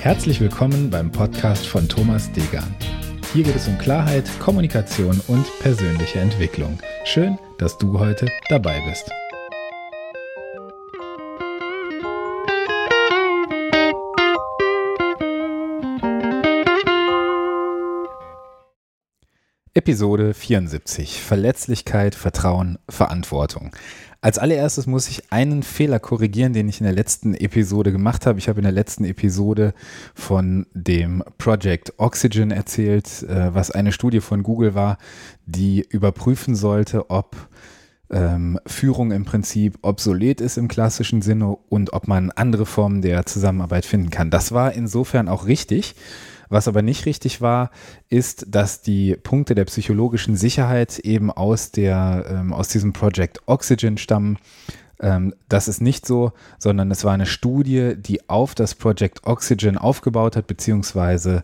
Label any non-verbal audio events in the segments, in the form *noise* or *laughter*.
Herzlich willkommen beim Podcast von Thomas Degan. Hier geht es um Klarheit, Kommunikation und persönliche Entwicklung. Schön, dass du heute dabei bist. Episode 74 Verletzlichkeit, Vertrauen, Verantwortung. Als allererstes muss ich einen Fehler korrigieren, den ich in der letzten Episode gemacht habe. Ich habe in der letzten Episode von dem Project Oxygen erzählt, äh, was eine Studie von Google war, die überprüfen sollte, ob ähm, Führung im Prinzip obsolet ist im klassischen Sinne und ob man andere Formen der Zusammenarbeit finden kann. Das war insofern auch richtig. Was aber nicht richtig war, ist, dass die Punkte der psychologischen Sicherheit eben aus, der, ähm, aus diesem Project Oxygen stammen. Ähm, das ist nicht so, sondern es war eine Studie, die auf das Project Oxygen aufgebaut hat, beziehungsweise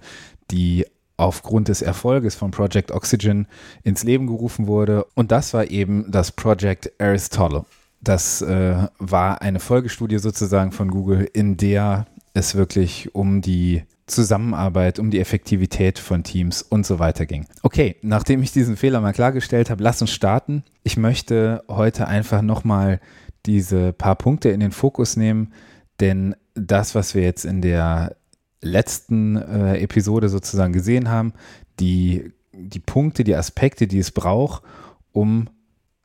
die aufgrund des Erfolges von Project Oxygen ins Leben gerufen wurde. Und das war eben das Project Aristotle. Das äh, war eine Folgestudie sozusagen von Google, in der es wirklich um die Zusammenarbeit, um die Effektivität von Teams und so weiter ging. Okay, nachdem ich diesen Fehler mal klargestellt habe, lass uns starten. Ich möchte heute einfach nochmal diese paar Punkte in den Fokus nehmen, denn das, was wir jetzt in der letzten äh, Episode sozusagen gesehen haben, die, die Punkte, die Aspekte, die es braucht, um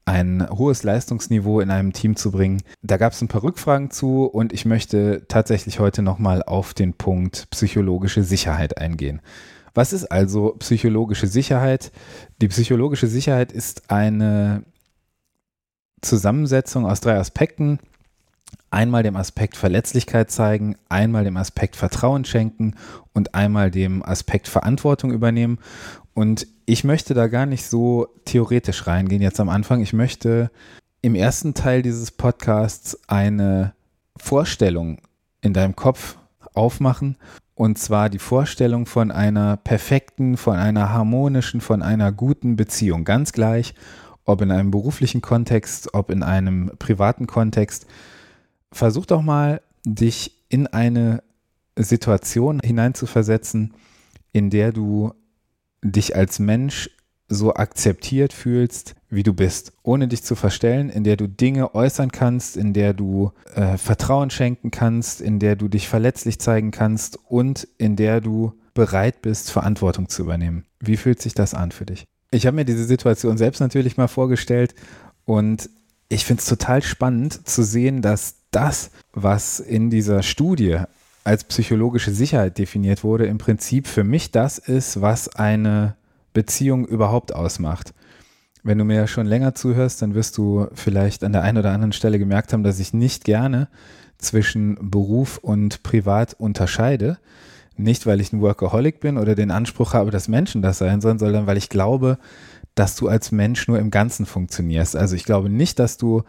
ein hohes Leistungsniveau in einem Team zu bringen. Da gab es ein paar Rückfragen zu und ich möchte tatsächlich heute nochmal auf den Punkt psychologische Sicherheit eingehen. Was ist also psychologische Sicherheit? Die psychologische Sicherheit ist eine Zusammensetzung aus drei Aspekten. Einmal dem Aspekt Verletzlichkeit zeigen, einmal dem Aspekt Vertrauen schenken und einmal dem Aspekt Verantwortung übernehmen. Und ich möchte da gar nicht so theoretisch reingehen jetzt am Anfang. Ich möchte im ersten Teil dieses Podcasts eine Vorstellung in deinem Kopf aufmachen. Und zwar die Vorstellung von einer perfekten, von einer harmonischen, von einer guten Beziehung. Ganz gleich, ob in einem beruflichen Kontext, ob in einem privaten Kontext. Versuch doch mal, dich in eine Situation hineinzuversetzen, in der du dich als Mensch so akzeptiert fühlst, wie du bist, ohne dich zu verstellen, in der du Dinge äußern kannst, in der du äh, Vertrauen schenken kannst, in der du dich verletzlich zeigen kannst und in der du bereit bist, Verantwortung zu übernehmen. Wie fühlt sich das an für dich? Ich habe mir diese Situation selbst natürlich mal vorgestellt und ich finde es total spannend zu sehen, dass das, was in dieser Studie als psychologische Sicherheit definiert wurde, im Prinzip für mich das ist, was eine Beziehung überhaupt ausmacht. Wenn du mir schon länger zuhörst, dann wirst du vielleicht an der einen oder anderen Stelle gemerkt haben, dass ich nicht gerne zwischen Beruf und Privat unterscheide. Nicht, weil ich ein Workaholic bin oder den Anspruch habe, dass Menschen das sein sollen, sondern weil ich glaube, dass du als Mensch nur im Ganzen funktionierst. Also ich glaube nicht, dass du,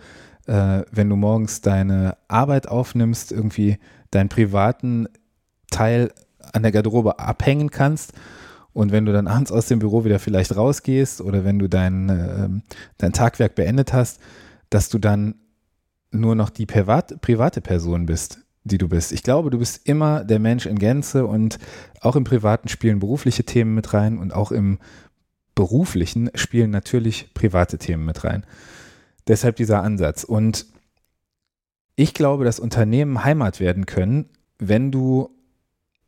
äh, wenn du morgens deine Arbeit aufnimmst, irgendwie deinen privaten Teil an der Garderobe abhängen kannst. Und wenn du dann abends aus dem Büro wieder vielleicht rausgehst oder wenn du dein, äh, dein Tagwerk beendet hast, dass du dann nur noch die privat, private Person bist, die du bist. Ich glaube, du bist immer der Mensch in Gänze und auch im Privaten spielen berufliche Themen mit rein und auch im Beruflichen spielen natürlich private Themen mit rein. Deshalb dieser Ansatz. Und ich glaube, dass Unternehmen Heimat werden können, wenn du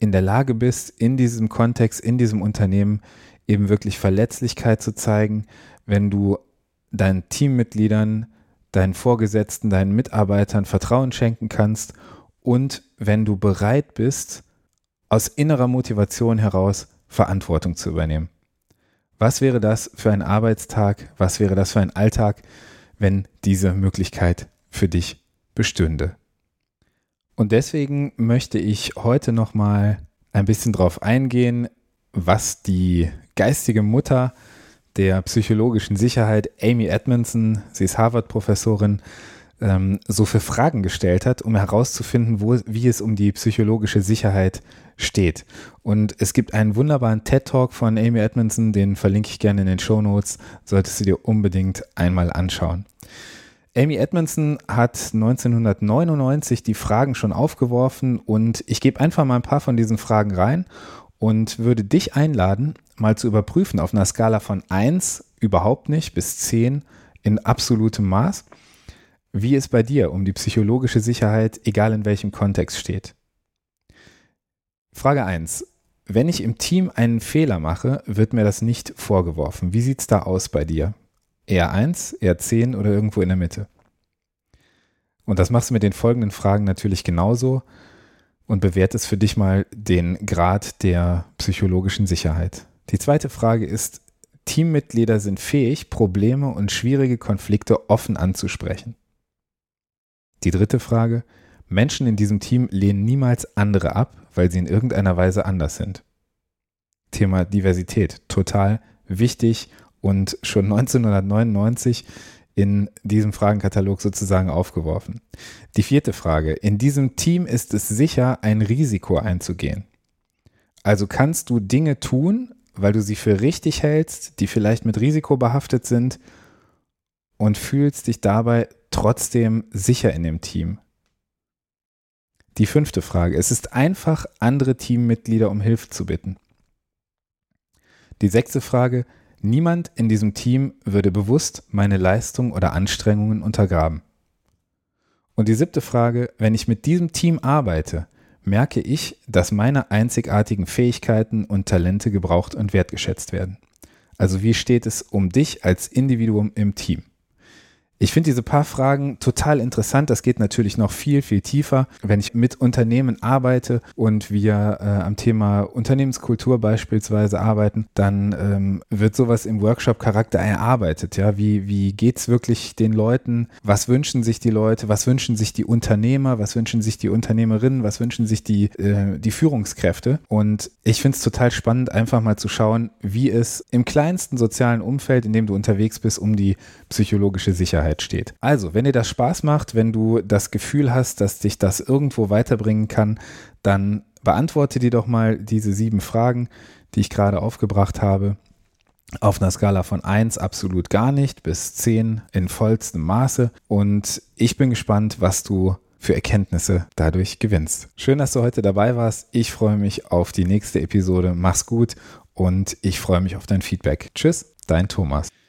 in der Lage bist, in diesem Kontext, in diesem Unternehmen eben wirklich Verletzlichkeit zu zeigen, wenn du deinen Teammitgliedern, deinen Vorgesetzten, deinen Mitarbeitern Vertrauen schenken kannst und wenn du bereit bist, aus innerer Motivation heraus Verantwortung zu übernehmen. Was wäre das für ein Arbeitstag, was wäre das für ein Alltag, wenn diese Möglichkeit für dich bestünde. Und deswegen möchte ich heute noch mal ein bisschen darauf eingehen, was die geistige Mutter der psychologischen Sicherheit, Amy Edmondson, sie ist Harvard-Professorin, ähm, so für Fragen gestellt hat, um herauszufinden, wo, wie es um die psychologische Sicherheit steht. Und es gibt einen wunderbaren TED-Talk von Amy Edmondson, den verlinke ich gerne in den Show Notes, solltest du dir unbedingt einmal anschauen. Amy Edmondson hat 1999 die Fragen schon aufgeworfen und ich gebe einfach mal ein paar von diesen Fragen rein und würde dich einladen, mal zu überprüfen auf einer Skala von 1 überhaupt nicht bis 10 in absolutem Maß, wie es bei dir um die psychologische Sicherheit, egal in welchem Kontext steht. Frage 1. Wenn ich im Team einen Fehler mache, wird mir das nicht vorgeworfen. Wie sieht es da aus bei dir? Eher 1, eher 10 oder irgendwo in der Mitte? Und das machst du mit den folgenden Fragen natürlich genauso und bewertest für dich mal den Grad der psychologischen Sicherheit. Die zweite Frage ist, Teammitglieder sind fähig, Probleme und schwierige Konflikte offen anzusprechen. Die dritte Frage, Menschen in diesem Team lehnen niemals andere ab, weil sie in irgendeiner Weise anders sind. Thema Diversität, total wichtig und schon *laughs* 1999 in diesem Fragenkatalog sozusagen aufgeworfen. Die vierte Frage. In diesem Team ist es sicher, ein Risiko einzugehen. Also kannst du Dinge tun, weil du sie für richtig hältst, die vielleicht mit Risiko behaftet sind und fühlst dich dabei trotzdem sicher in dem Team. Die fünfte Frage. Es ist einfach, andere Teammitglieder um Hilfe zu bitten. Die sechste Frage. Niemand in diesem Team würde bewusst meine Leistung oder Anstrengungen untergraben. Und die siebte Frage. Wenn ich mit diesem Team arbeite, merke ich, dass meine einzigartigen Fähigkeiten und Talente gebraucht und wertgeschätzt werden. Also wie steht es um dich als Individuum im Team? Ich finde diese paar Fragen total interessant. Das geht natürlich noch viel, viel tiefer. Wenn ich mit Unternehmen arbeite und wir äh, am Thema Unternehmenskultur beispielsweise arbeiten, dann ähm, wird sowas im Workshop-Charakter erarbeitet. Ja, wie, wie geht es wirklich den Leuten? Was wünschen sich die Leute? Was wünschen sich die Unternehmer? Was wünschen sich die Unternehmerinnen? Was wünschen sich die, äh, die Führungskräfte? Und ich finde es total spannend, einfach mal zu schauen, wie es im kleinsten sozialen Umfeld, in dem du unterwegs bist, um die psychologische Sicherheit Sicherheit steht. Also, wenn dir das Spaß macht, wenn du das Gefühl hast, dass dich das irgendwo weiterbringen kann, dann beantworte dir doch mal diese sieben Fragen, die ich gerade aufgebracht habe. Auf einer Skala von 1 absolut gar nicht bis 10 in vollstem Maße. Und ich bin gespannt, was du für Erkenntnisse dadurch gewinnst. Schön, dass du heute dabei warst. Ich freue mich auf die nächste Episode. Mach's gut und ich freue mich auf dein Feedback. Tschüss, dein Thomas.